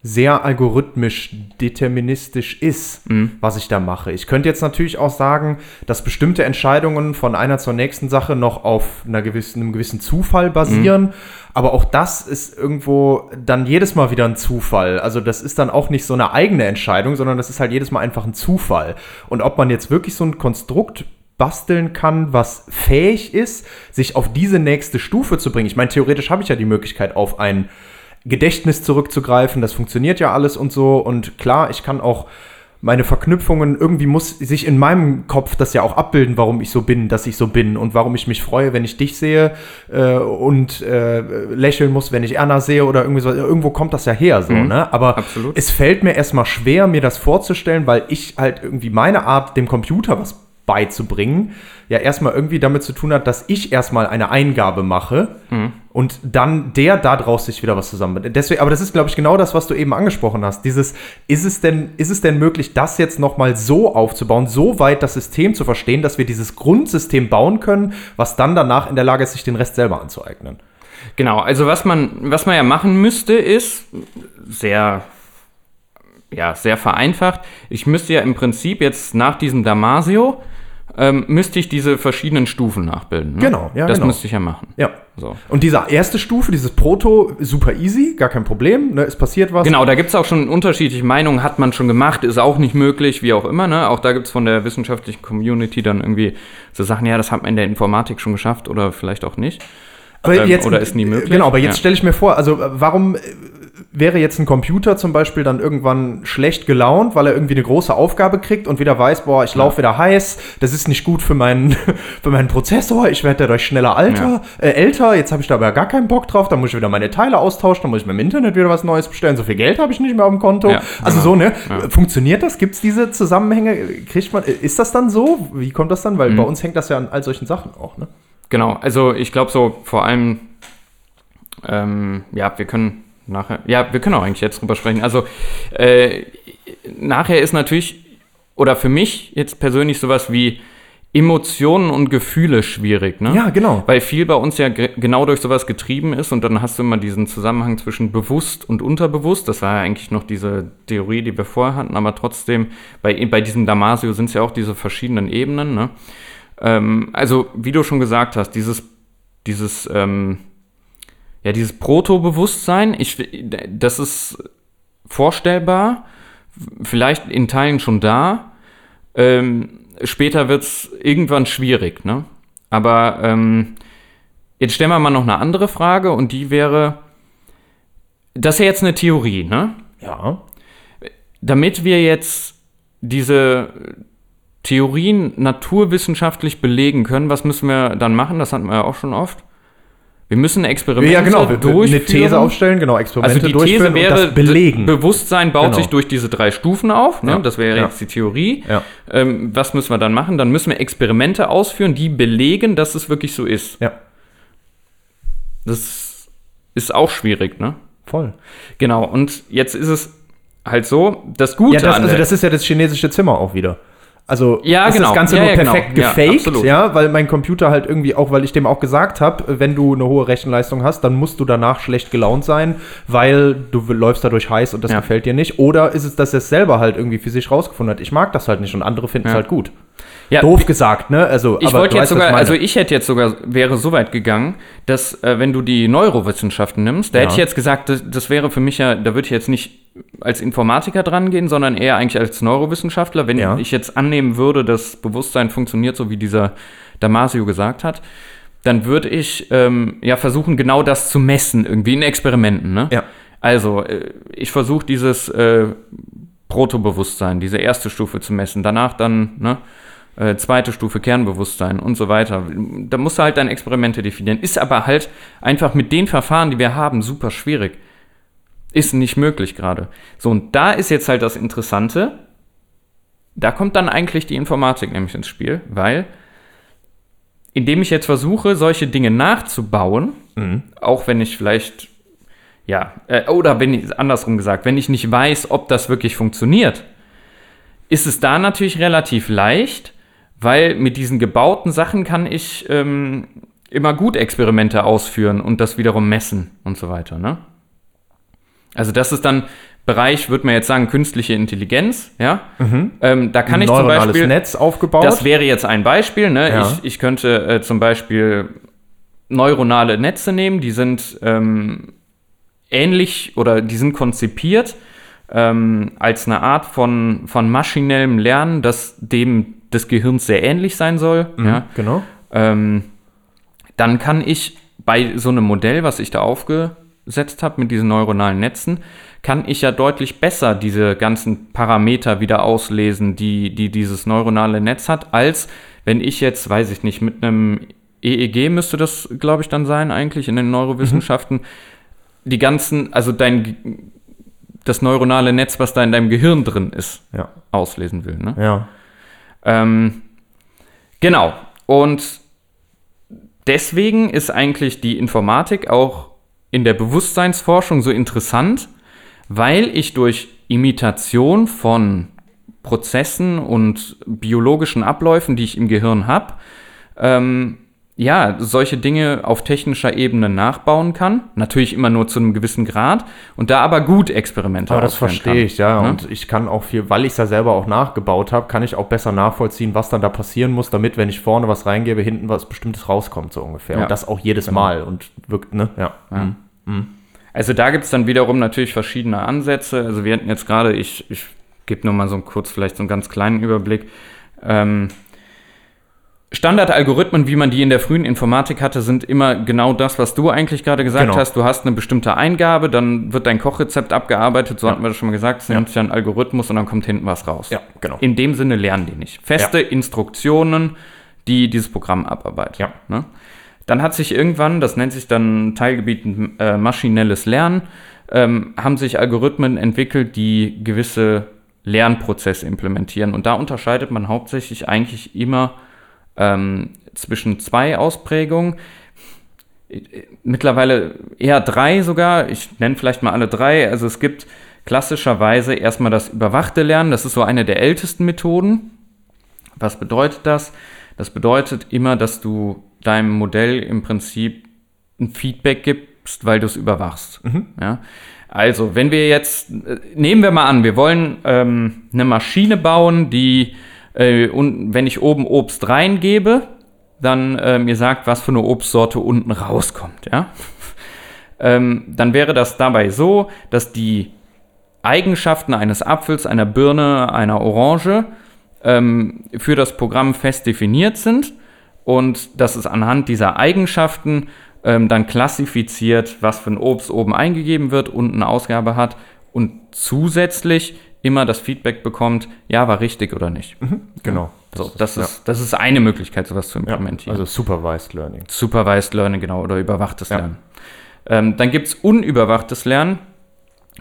sehr algorithmisch deterministisch ist, was ich da mache. Ich könnte jetzt natürlich auch sagen, dass bestimmte Entscheidungen von einer zur nächsten Sache noch auf einer gewissen, einem gewissen Zufall basieren, aber auch das ist irgendwo dann jedes Mal wieder ein Zufall. Also das ist dann auch nicht so eine eigene Entscheidung, sondern das ist halt jedes Mal einfach ein Zufall. Und ob man jetzt wirklich so ein Konstrukt basteln kann, was fähig ist, sich auf diese nächste Stufe zu bringen. Ich meine, theoretisch habe ich ja die Möglichkeit, auf ein Gedächtnis zurückzugreifen. Das funktioniert ja alles und so. Und klar, ich kann auch meine Verknüpfungen, irgendwie muss sich in meinem Kopf das ja auch abbilden, warum ich so bin, dass ich so bin und warum ich mich freue, wenn ich dich sehe äh, und äh, lächeln muss, wenn ich Erna sehe oder irgendwie so. Irgendwo kommt das ja her, so, ne? Aber absolut. es fällt mir erstmal schwer, mir das vorzustellen, weil ich halt irgendwie meine Art, dem Computer was beizubringen, ja erstmal irgendwie damit zu tun hat, dass ich erstmal eine Eingabe mache und dann der daraus sich wieder was zusammen. Deswegen, aber das ist, glaube ich, genau das, was du eben angesprochen hast. Dieses, ist es denn, ist es denn möglich, das jetzt nochmal so aufzubauen, so weit das System zu verstehen, dass wir dieses Grundsystem bauen können, was dann danach in der Lage ist, sich den Rest selber anzueignen? Genau, also was man, was man ja machen müsste, ist sehr, ja, sehr vereinfacht. Ich müsste ja im Prinzip jetzt nach diesem Damasio, ähm, müsste ich diese verschiedenen Stufen nachbilden. Ne? Genau, ja, Das genau. müsste ich ja machen. Ja. So. Und diese erste Stufe, dieses Proto, super easy, gar kein Problem, ne, es passiert was. Genau, da gibt es auch schon unterschiedliche Meinungen, hat man schon gemacht, ist auch nicht möglich, wie auch immer. Ne? Auch da gibt es von der wissenschaftlichen Community dann irgendwie so Sachen, ja, das hat man in der Informatik schon geschafft oder vielleicht auch nicht. Aber Ähm, oder ist nie möglich? Genau, aber jetzt Ja. stelle ich mir vor, also äh, warum äh, wäre jetzt ein Computer zum Beispiel dann irgendwann schlecht gelaunt, weil er irgendwie eine große Aufgabe kriegt und wieder weiß, boah, ich laufe wieder heiß, das ist nicht gut für meinen, für meinen Prozessor, ich werde dadurch schneller alter, äh, älter, jetzt habe ich da aber gar keinen Bock drauf, dann muss ich wieder meine Teile austauschen, dann muss ich mir im Internet wieder was Neues bestellen, so viel Geld habe ich nicht mehr auf dem Konto. Ja, also genau. so, ne? Ja. Funktioniert das? Gibt es diese Zusammenhänge? Kriegt man, ist das dann so? Wie kommt das dann? Mhm. Weil bei uns hängt das ja an all solchen Sachen auch, ne? Genau, also ich glaube so vor allem, ähm, ja, wir können nachher, ja, wir können auch eigentlich jetzt drüber sprechen. Also äh, nachher ist natürlich, oder für mich jetzt persönlich sowas wie Emotionen und Gefühle schwierig, ne? Ja, genau. Weil viel bei uns ja ge genau durch sowas getrieben ist und dann hast du immer diesen Zusammenhang zwischen bewusst und unterbewusst. Das war ja eigentlich noch diese Theorie, die wir vorher hatten, aber trotzdem, bei, bei diesem Damasio sind es ja auch diese verschiedenen Ebenen, ne? Ähm, also, wie du schon gesagt hast, dieses, dieses, ähm, ja, dieses Proto-Bewusstsein, ich, das ist vorstellbar, vielleicht in Teilen schon da. Ähm, später wird es irgendwann schwierig, ne? Aber ähm, jetzt stellen wir mal noch eine andere Frage und die wäre, das ist ja jetzt eine Theorie, ne? Ja. damit wir jetzt diese Theorien naturwissenschaftlich belegen können, was müssen wir dann machen? Das hatten wir ja auch schon oft. Wir müssen Experimente Ja, genau. durchführen. Eine These aufstellen, genau, Experimente Also die durchführen These wäre, und das belegen. Be Bewusstsein baut Genau. sich durch diese drei Stufen auf. Ne? Ja. Das wäre Ja. jetzt die Theorie. Ja. Ähm, was müssen wir dann machen? Dann müssen wir Experimente ausführen, die belegen, dass es wirklich so ist. ja, Das ist auch schwierig, ne? voll. Genau. Und jetzt ist es halt so, das Gute Ja, das, also das ist ja das chinesische Zimmer auch wieder. Also Ja, ist genau. das Ganze Ja, nur ja, genau. perfekt Ja, gefaked, absolut. ja, weil mein Computer halt irgendwie auch, weil ich dem auch gesagt habe, wenn du eine hohe Rechenleistung hast, dann musst du danach schlecht gelaunt sein, weil du läufst dadurch heiß und das Ja. gefällt dir nicht. Oder ist es, dass er es selber halt irgendwie für sich rausgefunden hat, ich mag das halt nicht und andere finden es Ja. halt gut. ja, Doof gesagt, ne? Also, Ich wollte jetzt weißt, sogar, also ich hätte jetzt sogar, wäre so weit gegangen, dass äh, wenn du die Neurowissenschaften nimmst, da Ja. hätte ich jetzt gesagt, das, das wäre für mich ja, da würde ich jetzt nicht als Informatiker dran gehen, sondern eher eigentlich als Neurowissenschaftler. Wenn Ja. ich jetzt annehmen würde, dass Bewusstsein funktioniert, so wie dieser Damasio gesagt hat, dann würde ich ähm, ja versuchen, genau das zu messen, irgendwie in Experimenten. Ne? Ja. Also, äh, ich versuche dieses äh, Protobewusstsein, diese erste Stufe zu messen. Danach dann, ne, äh, zweite Stufe Kernbewusstsein und so weiter. Da musst du halt deine Experimente definieren. Ist aber halt einfach mit den Verfahren, die wir haben, super schwierig. Ist nicht möglich gerade. So, und da ist jetzt halt das Interessante. Da kommt dann eigentlich die Informatik nämlich ins Spiel, weil indem ich jetzt versuche, solche Dinge nachzubauen, auch wenn ich vielleicht, ja, äh, oder wenn ich, andersrum gesagt, wenn ich nicht weiß, ob das wirklich funktioniert, ist es da natürlich relativ leicht, weil mit diesen gebauten Sachen kann ich ähm, immer gut Experimente ausführen und das wiederum messen und so weiter. Ne? Also das ist dann Bereich, würde man jetzt sagen, künstliche Intelligenz. Ja, ähm, da kann ein ich zum Beispiel Netz aufgebaut. das wäre jetzt ein Beispiel. Ne? Ja. Ich, ich könnte äh, zum Beispiel neuronale Netze nehmen, die sind ähm, ähnlich oder die sind konzipiert ähm, als eine Art von, von maschinellem Lernen, das dem des Gehirns sehr ähnlich sein soll. Ja? genau. Ähm, dann kann ich bei so einem Modell, was ich da aufgesetzt habe mit diesen neuronalen Netzen, kann ich ja deutlich besser diese ganzen Parameter wieder auslesen, die, die dieses neuronale Netz hat, als wenn ich jetzt, weiß ich nicht, mit einem EEG müsste das, glaube ich, dann sein, eigentlich in den Neurowissenschaften, die ganzen, also dein, das neuronale Netz, was da in deinem Gehirn drin ist, Ja. auslesen will. Ne? Ja. Ähm, genau. Und deswegen ist eigentlich die Informatik auch in der Bewusstseinsforschung so interessant, weil ich durch Imitation von Prozessen und biologischen Abläufen, die ich im Gehirn habe, ähm, ja, solche Dinge auf technischer Ebene nachbauen kann. Natürlich immer nur zu einem gewissen Grad und da aber gut Experimente Aber das verstehe kann. ich, ja. Ne? Und ich kann auch viel, weil ich es ja selber auch nachgebaut habe, kann ich auch besser nachvollziehen, was dann da passieren muss, damit, wenn ich vorne was reingebe, hinten was Bestimmtes rauskommt, so ungefähr. Ja. Und das auch jedes Genau. Mal. Und wirkt, ne? Ja. Mhm. Also da gibt es dann wiederum natürlich verschiedene Ansätze. Also wir hatten jetzt gerade, ich, ich gebe nur mal so kurz vielleicht so einen ganz kleinen Überblick. Ähm, Standardalgorithmen, wie man die in der frühen Informatik hatte, sind immer genau das, was du eigentlich gerade gesagt Genau. hast. Du hast eine bestimmte Eingabe, dann wird dein Kochrezept abgearbeitet, so hatten wir das schon mal gesagt, es nennt sich ein Algorithmus und dann kommt hinten was raus. Ja, genau. In dem Sinne lernen die nicht. Feste Instruktionen, die dieses Programm abarbeitet. Ja. Ne? Dann hat sich irgendwann, das nennt sich dann Teilgebiet äh, maschinelles Lernen, ähm, haben sich Algorithmen entwickelt, die gewisse Lernprozesse implementieren. Und da unterscheidet man hauptsächlich eigentlich immer ähm, zwischen zwei Ausprägungen. Mittlerweile eher drei sogar. Ich nenne vielleicht mal alle drei. Also es gibt klassischerweise erstmal das überwachte Lernen. Das ist so eine der ältesten Methoden. Was bedeutet das? Das bedeutet immer, dass du deinem Modell im Prinzip ein Feedback gibst, weil du es überwachst. Ja? Also, wenn wir jetzt, äh, nehmen wir mal an, wir wollen ähm, eine Maschine bauen, die, äh, und wenn ich oben Obst reingebe, dann äh, mir sagt, was für eine Obstsorte unten rauskommt. Ja? ähm, dann wäre das dabei so, dass die Eigenschaften eines Apfels, einer Birne, einer Orange ähm, für das Programm fest definiert sind und dass es anhand dieser Eigenschaften ähm, dann klassifiziert, was für ein Obst oben eingegeben wird und eine Ausgabe hat und zusätzlich immer das Feedback bekommt, ja, war richtig oder nicht. Genau. So, das, ist, das ist eine Möglichkeit, sowas zu Ja, implementieren. also Supervised Learning. Supervised Learning, genau, oder überwachtes Ja. Lernen. Ähm, dann gibt es unüberwachtes Lernen.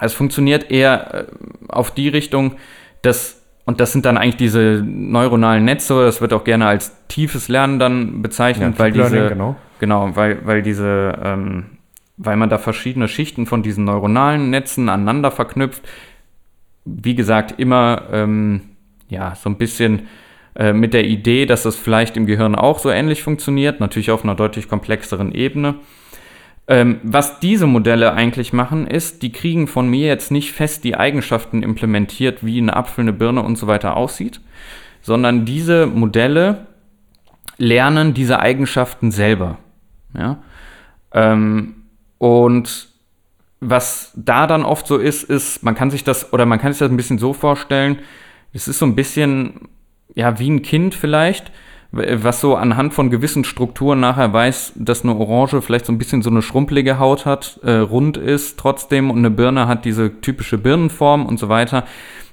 Es funktioniert eher äh, auf die Richtung, dass, und das sind dann eigentlich diese neuronalen Netze, das wird auch gerne als tiefes Lernen dann bezeichnet, weil Deep diese, Learning, genau. genau, weil, weil diese, ähm, weil man da verschiedene Schichten von diesen neuronalen Netzen aneinander verknüpft. Wie gesagt, immer ähm, ja, so ein bisschen äh, mit der Idee, dass das vielleicht im Gehirn auch so ähnlich funktioniert, natürlich auf einer deutlich komplexeren Ebene. Ähm, was diese Modelle eigentlich machen, ist, die kriegen von mir jetzt nicht fest die Eigenschaften implementiert, wie ein Apfel, eine Birne und so weiter aussieht, sondern diese Modelle lernen diese Eigenschaften selber. Ja? Ähm, und was da dann oft so ist, ist, man kann sich das, oder man kann sich das ein bisschen so vorstellen, es ist so ein bisschen, ja, wie ein Kind vielleicht, was so anhand von gewissen Strukturen nachher weiß, dass eine Orange vielleicht so ein bisschen so eine schrumpelige Haut hat, äh, rund ist trotzdem und eine Birne hat diese typische Birnenform und so weiter.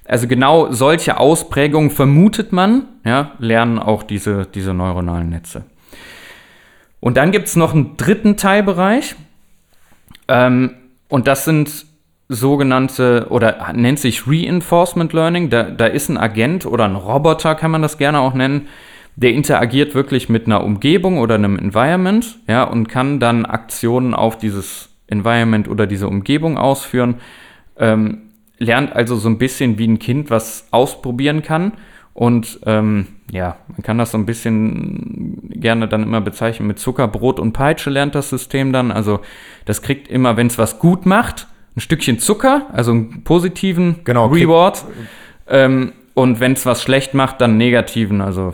Also genau solche Ausprägungen vermutet man, ja, lernen auch diese, diese neuronalen Netze. Und dann gibt es noch einen dritten Teilbereich. Ähm, und das sind sogenannte, oder nennt sich Reinforcement Learning. Da, da ist ein Agent oder ein Roboter, kann man das gerne auch nennen, der interagiert wirklich mit einer Umgebung oder einem Environment, ja, und kann dann Aktionen auf dieses Environment oder diese Umgebung ausführen. Ähm, lernt also so ein bisschen wie ein Kind was ausprobieren kann. Und ähm, ja, man kann das so ein bisschen gerne dann immer bezeichnen mit Zucker, Brot und Peitsche lernt das System dann. Also das kriegt immer, wenn es was gut macht, ein Stückchen Zucker, also einen positiven Genau, Reward. Ähm, und wenn es was schlecht macht, dann einen negativen, also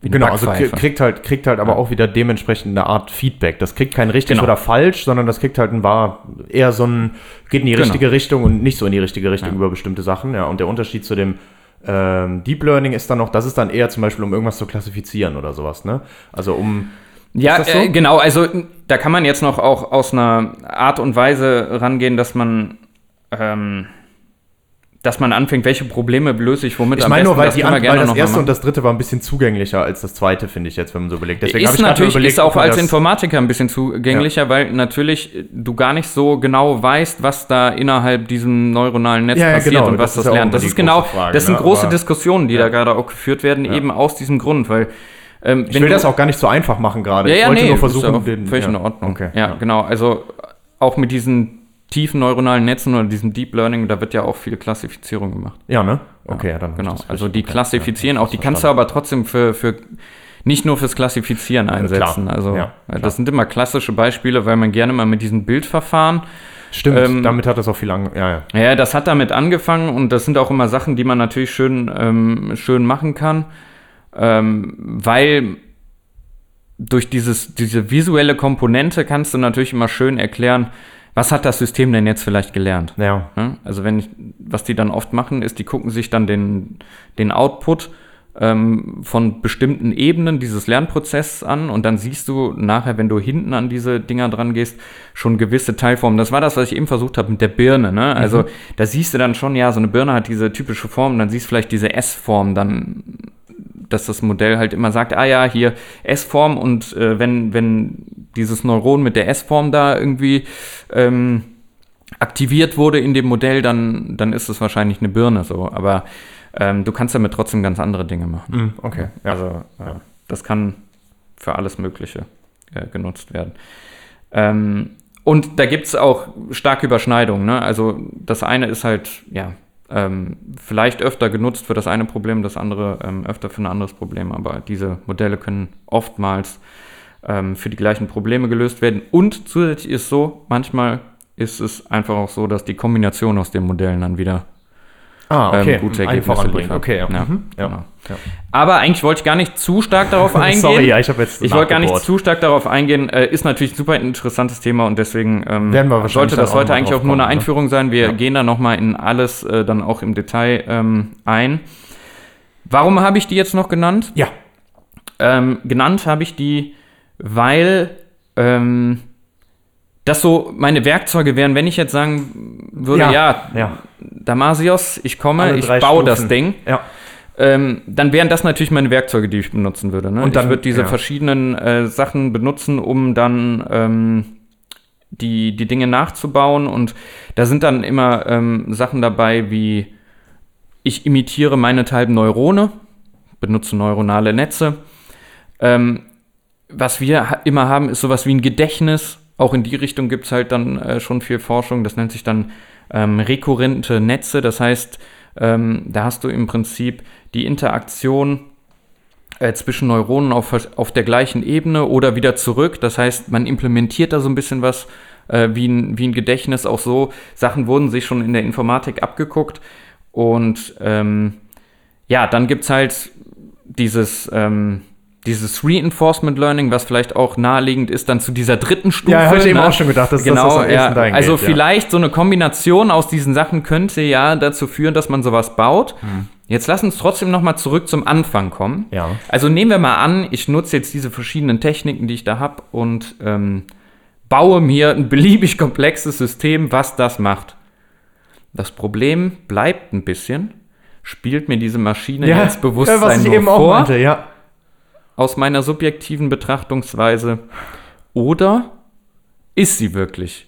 Genau, also kriegt halt, kriegt halt aber auch wieder dementsprechend eine Art Feedback. Das kriegt kein richtig Genau. oder falsch, sondern das kriegt halt ein war eher so ein, geht in die Genau. richtige Richtung und nicht so in die richtige Richtung über bestimmte Sachen. Ja, und der Unterschied zu dem ähm, Deep Learning ist dann noch, das ist dann eher zum Beispiel, um irgendwas zu klassifizieren oder sowas, ne? Also um Ja, so? äh, genau. Also da kann man jetzt noch auch aus einer Art und Weise rangehen, dass man, ähm, dass man anfängt, welche Probleme löse ich womit Ich meine nur, weil, das die, an- weil das erste und das dritte war ein bisschen zugänglicher als das zweite, finde ich jetzt, wenn man so überlegt. Deswegen ist ich natürlich überlegt, ist auch als das- Informatiker ein bisschen zugänglicher, weil natürlich du gar nicht so genau weißt, was da innerhalb diesem neuronalen Netz Ja, ja, passiert genau, und das was das, ist ja auch lernt. Das ist genau, Frage, das sind ne? große Aber- Diskussionen, die Ja. da gerade auch geführt werden, eben aus diesem Grund, weil ähm, Ich will das auch gar nicht so einfach machen gerade. Ja, ich ja, wollte nee, nur ist versuchen, auch den. völlig ja. in Ordnung. Okay. ja, genau. Also auch mit diesen tiefen neuronalen Netzen oder diesem Deep Learning, da wird ja auch viel Klassifizierung gemacht. Ja, ne? Okay, ja, dann. Genau. Also die klassifizieren ja, auch, die kannst du aber trotzdem für, für nicht nur fürs Klassifizieren einsetzen. klar. Also Ja, äh, das sind immer klassische Beispiele, weil man gerne mal mit diesen Bildverfahren Stimmt, ähm, damit hat das auch viel lang. Ja, ja. ja, das hat damit angefangen und das sind auch immer Sachen, die man natürlich schön, ähm, schön machen kann, ähm, weil durch dieses, diese visuelle Komponente kannst du natürlich immer schön erklären, was hat das System denn jetzt vielleicht gelernt. Ja, Ja, Also wenn ich, was die dann oft machen, ist, die gucken sich dann den, den Output ähm, von bestimmten Ebenen dieses Lernprozesses an und dann siehst du nachher, wenn du hinten an diese Dinger dran gehst, schon gewisse Teilformen. Das war das, was ich eben versucht habe mit der Birne. Ne? Also da siehst du dann schon, ja, so eine Birne hat diese typische Form, dann siehst du vielleicht diese S-Form dann dass das Modell halt immer sagt, ah ja, hier S-Form und äh, wenn, wenn dieses Neuron mit der S-Form da irgendwie ähm, aktiviert wurde in dem Modell, dann, dann ist es wahrscheinlich eine Birne so. Aber ähm, du kannst damit trotzdem ganz andere Dinge machen. Mhm, okay. Ja. Also äh, das kann für alles Mögliche äh, genutzt werden. Ähm, und da gibt es auch starke Überschneidungen. Ne? Also das eine ist halt, ja, ähm, vielleicht öfter genutzt für das eine Problem, das andere ähm, öfter für ein anderes Problem. Aber diese Modelle können oftmals ähm, für die gleichen Probleme gelöst werden. Und zusätzlich ist so, manchmal ist es einfach auch so, dass die Kombination aus den Modellen dann wieder ah, ähm, okay. gute Ergebnisse liefert. Okay, ja. Ja, Mhm. ja. genau. Ja. Aber eigentlich wollte ich gar nicht zu stark darauf eingehen. Sorry, ja, ich habe jetzt. Ich wollte gar nicht zu stark darauf eingehen. Äh, ist natürlich ein super interessantes Thema und deswegen ähm, sollte das heute eigentlich auch nur eine ne? Einführung sein. Wir Ja. gehen da nochmal in alles äh, dann auch im Detail ähm, ein. Warum habe ich die jetzt noch genannt? Ja. Ähm, genannt habe ich die, weil ähm, das so meine Werkzeuge wären, wenn ich jetzt sagen würde, Ja, ja, ja. Damasios, ich komme, Alle ich baue das Stufen. Ding. Ja. Ähm, dann wären das natürlich meine Werkzeuge, die ich benutzen würde. Ne? Und dann- ich würde diese ja. verschiedenen äh, Sachen benutzen, um dann ähm, die, die Dinge nachzubauen. Und da sind dann immer ähm, Sachen dabei wie ich imitiere meinethalben Neurone, benutze neuronale Netze. Ähm, was wir ha immer haben, ist sowas wie ein Gedächtnis. Auch in die Richtung gibt es halt dann äh, schon viel Forschung. Das nennt sich dann ähm, rekurrente Netze. Das heißt, ähm, da hast du im Prinzip die Interaktion äh, zwischen Neuronen auf, auf der gleichen Ebene oder wieder zurück. Das heißt, man implementiert da so ein bisschen was äh, wie, ein, wie ein Gedächtnis. Auch so Sachen wurden sich schon in der Informatik abgeguckt. Und ähm, ja, dann gibt es halt dieses, ähm, dieses Reinforcement Learning, was vielleicht auch naheliegend ist, dann zu dieser dritten Stufe. Ja, hab ich eben ne? auch schon gedacht, das ist genau, das, was am ja. dahin Also geht, ja. vielleicht so eine Kombination aus diesen Sachen könnte ja dazu führen, dass man sowas baut. Jetzt lass uns trotzdem noch mal zurück zum Anfang kommen. Ja. Also nehmen wir mal an, ich nutze jetzt diese verschiedenen Techniken, die ich da habe und ähm, baue mir ein beliebig komplexes System, was das macht. Das Problem bleibt ein bisschen. Spielt mir diese Maschine jetzt Bewusstsein was ich eben auch vor, meinte, ja. Aus meiner subjektiven Betrachtungsweise, oder ist sie wirklich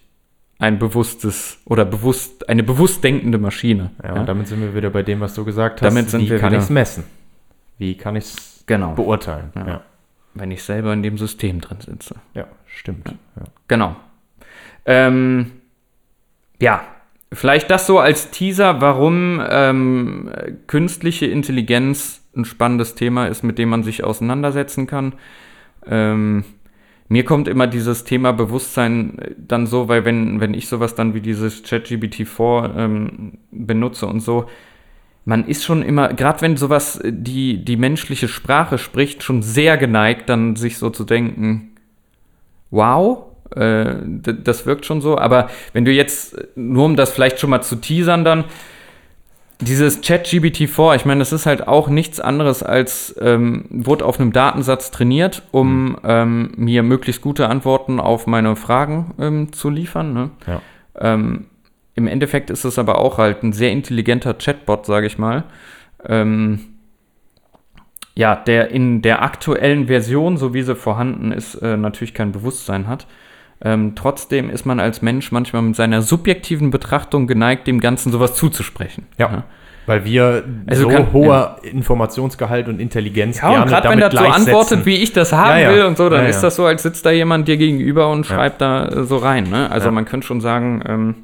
ein bewusstes oder bewusst eine bewusst denkende Maschine? Ja, und damit sind wir wieder bei dem, was du gesagt hast. Damit sind Wie wir kann ich es messen? Wie kann ich es Genau. beurteilen? Ja. Ja. Wenn ich selber in dem System drin sitze. stimmt. Ja. Genau. Ähm, ja, vielleicht das so als Teaser, warum ähm, künstliche Intelligenz ein spannendes Thema ist, mit dem man sich auseinandersetzen kann. Ähm, mir kommt immer dieses Thema Bewusstsein äh, dann so, weil wenn, wenn ich sowas dann wie dieses ChatGPT-4 ähm, benutze und so, man ist schon immer, gerade wenn sowas äh, die, die menschliche Sprache spricht, schon sehr geneigt, dann sich so zu denken, wow, äh, das wirkt schon so. Aber wenn du jetzt, äh, nur um das vielleicht schon mal zu teasern dann, dieses ChatGPT-4, ich meine, das ist halt auch nichts anderes als, ähm, wurde auf einem Datensatz trainiert, um ähm, mir möglichst gute Antworten auf meine Fragen ähm, zu liefern. Ne? Ja. Ähm, Im Endeffekt ist es aber auch halt ein sehr intelligenter Chatbot, sage ich mal. Ähm, ja, der in der aktuellen Version, so wie sie vorhanden ist, äh, natürlich kein Bewusstsein hat. Ähm, trotzdem ist man als Mensch manchmal mit seiner subjektiven Betrachtung geneigt, dem Ganzen sowas zuzusprechen. Ja. Weil wir Also so kann- hoher Informationsgehalt und Intelligenz Ja, und gerne gerade wenn damit das so antwortet, wie ich das haben Ja, ja. will und so, dann Ja, ist ja. das so, als sitzt da jemand dir gegenüber und schreibt da äh, so rein. Ne? Also Ja. man könnte schon sagen, ähm,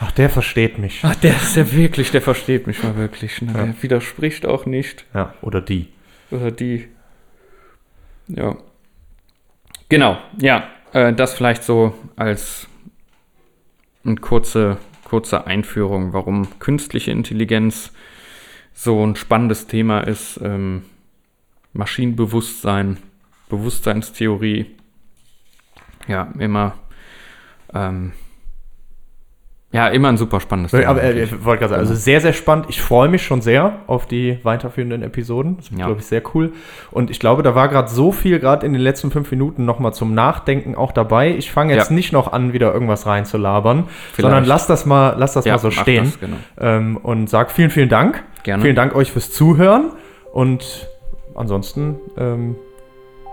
Ach, der versteht mich. ach, der ist ja wirklich, der versteht mich mal wirklich. Ne? Der widerspricht auch nicht. Ja, oder die. Oder die. Ja. Genau, ja. Äh, das vielleicht so als eine kurze, kurze Einführung, warum künstliche Intelligenz so ein spannendes Thema ist. Ähm, Maschinenbewusstsein, Bewusstseinstheorie. Ja, immer. Ähm, ja, immer ein super spannendes Thema. Aber äh, ich wollte gerade sagen, also sehr, sehr spannend. Ich freue mich schon sehr auf die weiterführenden Episoden. Das wird, Ja. glaube ich, sehr cool. Und ich glaube, da war gerade so viel, gerade in den letzten fünf Minuten nochmal zum Nachdenken auch dabei. Ich fange jetzt Ja. nicht noch an, wieder irgendwas reinzulabern, Vielleicht. sondern lass das mal, lass das Ja, mal so stehen. das, genau. ähm, und sag vielen, vielen Dank. Gerne. Vielen Dank euch fürs Zuhören. Und ansonsten, ähm,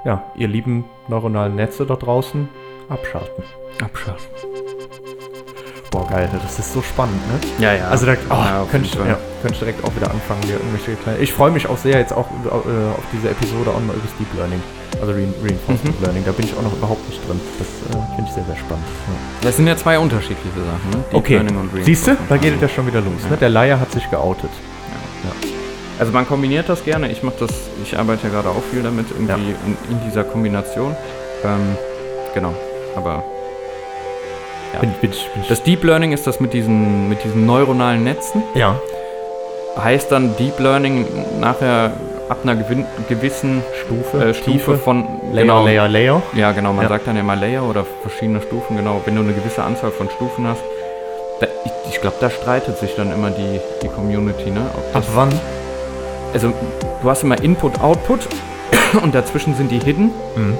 ja, ihr lieben neuronalen Netze da draußen, abschalten. Abschalten. Boah, geil, das ist so spannend, ne? Ja, ja. Also da oh, Ja, könnte, ich, ja, könnte ich direkt auch wieder anfangen, hier irgendwelche kleine. Ich freue mich auch sehr jetzt auch äh, auf diese Episode auch mal über das Deep Learning, also Re Reinforcement Mhm. Learning. Da bin ich auch noch überhaupt nicht drin. Das äh, finde ich sehr, sehr spannend. Ja. Das sind ja zwei unterschiedliche Sachen. Ne? Deep Okay, Learning und siehst du, da geht es ja schon wieder los. Ne? Der Laie hat sich geoutet. Also man kombiniert das gerne. Ich mache das, ich arbeite ja gerade auch viel damit, irgendwie in, in dieser Kombination. Ähm, genau. Aber Ja. Bin, bin, bin das Deep Learning ist das mit diesen, mit diesen neuronalen Netzen. ja, Heißt dann Deep Learning nachher ab einer gewissen Stufe, äh, Stufe von Layer, genau, Layer, Layer. Ja, genau, man Ja. sagt dann ja mal Layer oder verschiedene Stufen, genau. Wenn du eine gewisse Anzahl von Stufen hast, da, ich, ich glaube, da streitet sich dann immer die, die Community, ne? Ab wann? also, du hast immer Input, Output und dazwischen sind die Hidden. Mhm.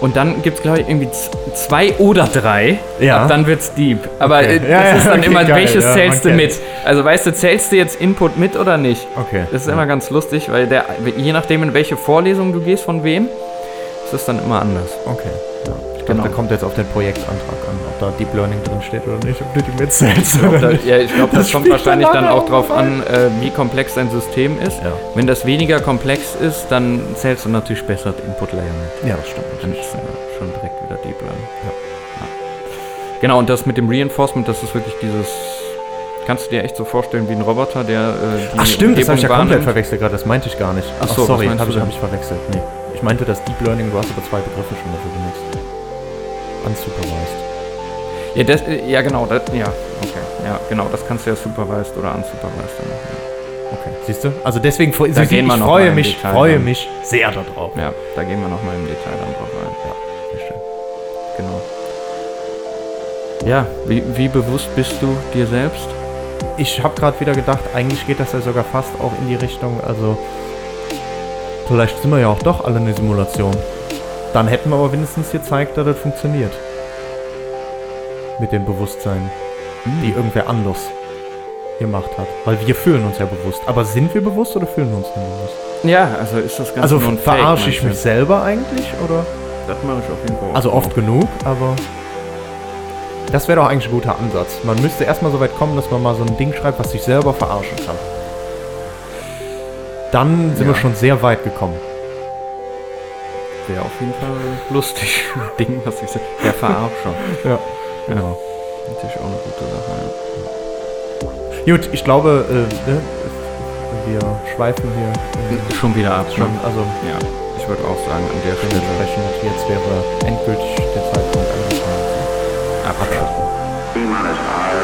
Und dann gibt es, glaube ich, irgendwie zwei oder drei. Ja. Ab dann wird's deep. Aber Okay. äh, das Ja, ja, ist dann okay, immer, geil, welches ja, zählst du mit? Also weißt du, zählst du jetzt Input mit oder nicht? Okay. Das ist immer ganz lustig, weil der, je nachdem, in welche Vorlesung du gehst, von wem, ist das dann immer anders. Okay. Ja. Ich glaube, Genau. da kommt jetzt auf den Projektantrag an, ob da Deep Learning drin steht oder nicht, ob du die mitzählst Da, oder nicht. ja, ich glaube, das, Das kommt wahrscheinlich dann auch drauf an, äh, wie komplex dein System ist. Ja. Wenn das weniger komplex ist, dann zählst du natürlich besser Input Layer mit. Ja, das stimmt. Dann ist äh, schon direkt wieder Deep Learning. Ja. Ja. Genau, und das mit dem Reinforcement, das ist wirklich dieses. Kannst du dir echt so vorstellen wie ein Roboter, der. Äh, die Ach stimmt, das habe ich ja Umgebung komplett wahrnimmt? verwechselt gerade, das meinte ich gar nicht. Ach so, was sorry, habe ich, hab ich verwechselt. Nee. Ich meinte das Deep Learning, du hast aber zwei Begriffe schon dafür benutzt. Unsupervised. Ja, das, ja, genau, das, ja, okay. Ja, genau, das kannst du ja supervised oder unsupervised dann machen. Okay, siehst du? Also deswegen, Da Sie- gehen wir ich noch freue mich, Detail freue dann. mich sehr darauf. Ja. ja, da gehen wir nochmal im Detail dann drauf ein. Ja, sehr schön. Genau. Ja, wie, wie bewusst bist du dir selbst? Ich habe gerade wieder gedacht, eigentlich geht das ja sogar fast auch in die Richtung, also vielleicht sind wir ja auch doch alle eine Simulation. Dann hätten wir aber wenigstens gezeigt, dass das funktioniert. Mit dem Bewusstsein, die irgendwer anders gemacht hat. Weil wir fühlen uns ja bewusst. Aber sind wir bewusst oder fühlen wir uns nicht bewusst? Ja, also ist das Ganze Also nur ein Fake, verarsche ich meinst du? mich selber eigentlich oder? Das mache ich auf jeden Fall. Also oft genug, aber das wäre doch eigentlich ein guter Ansatz. Man müsste erstmal so weit kommen, dass man mal so ein Ding schreibt, was sich selber verarschen kann. Dann sind Ja. wir schon sehr weit gekommen. Wäre auf jeden Fall lustig. Ding, was ich sage. Der Verarscher. Ja, genau. Natürlich auch eine gute Sache. Gut, ich glaube, äh, ne, wir schweifen hier Ja. Schon wieder ab. schon, ne? also Ja, ich würde auch sagen, an der Stelle dementsprechend jetzt wäre endgültig der Zeitpunkt angekommen. abschließen. T minus five,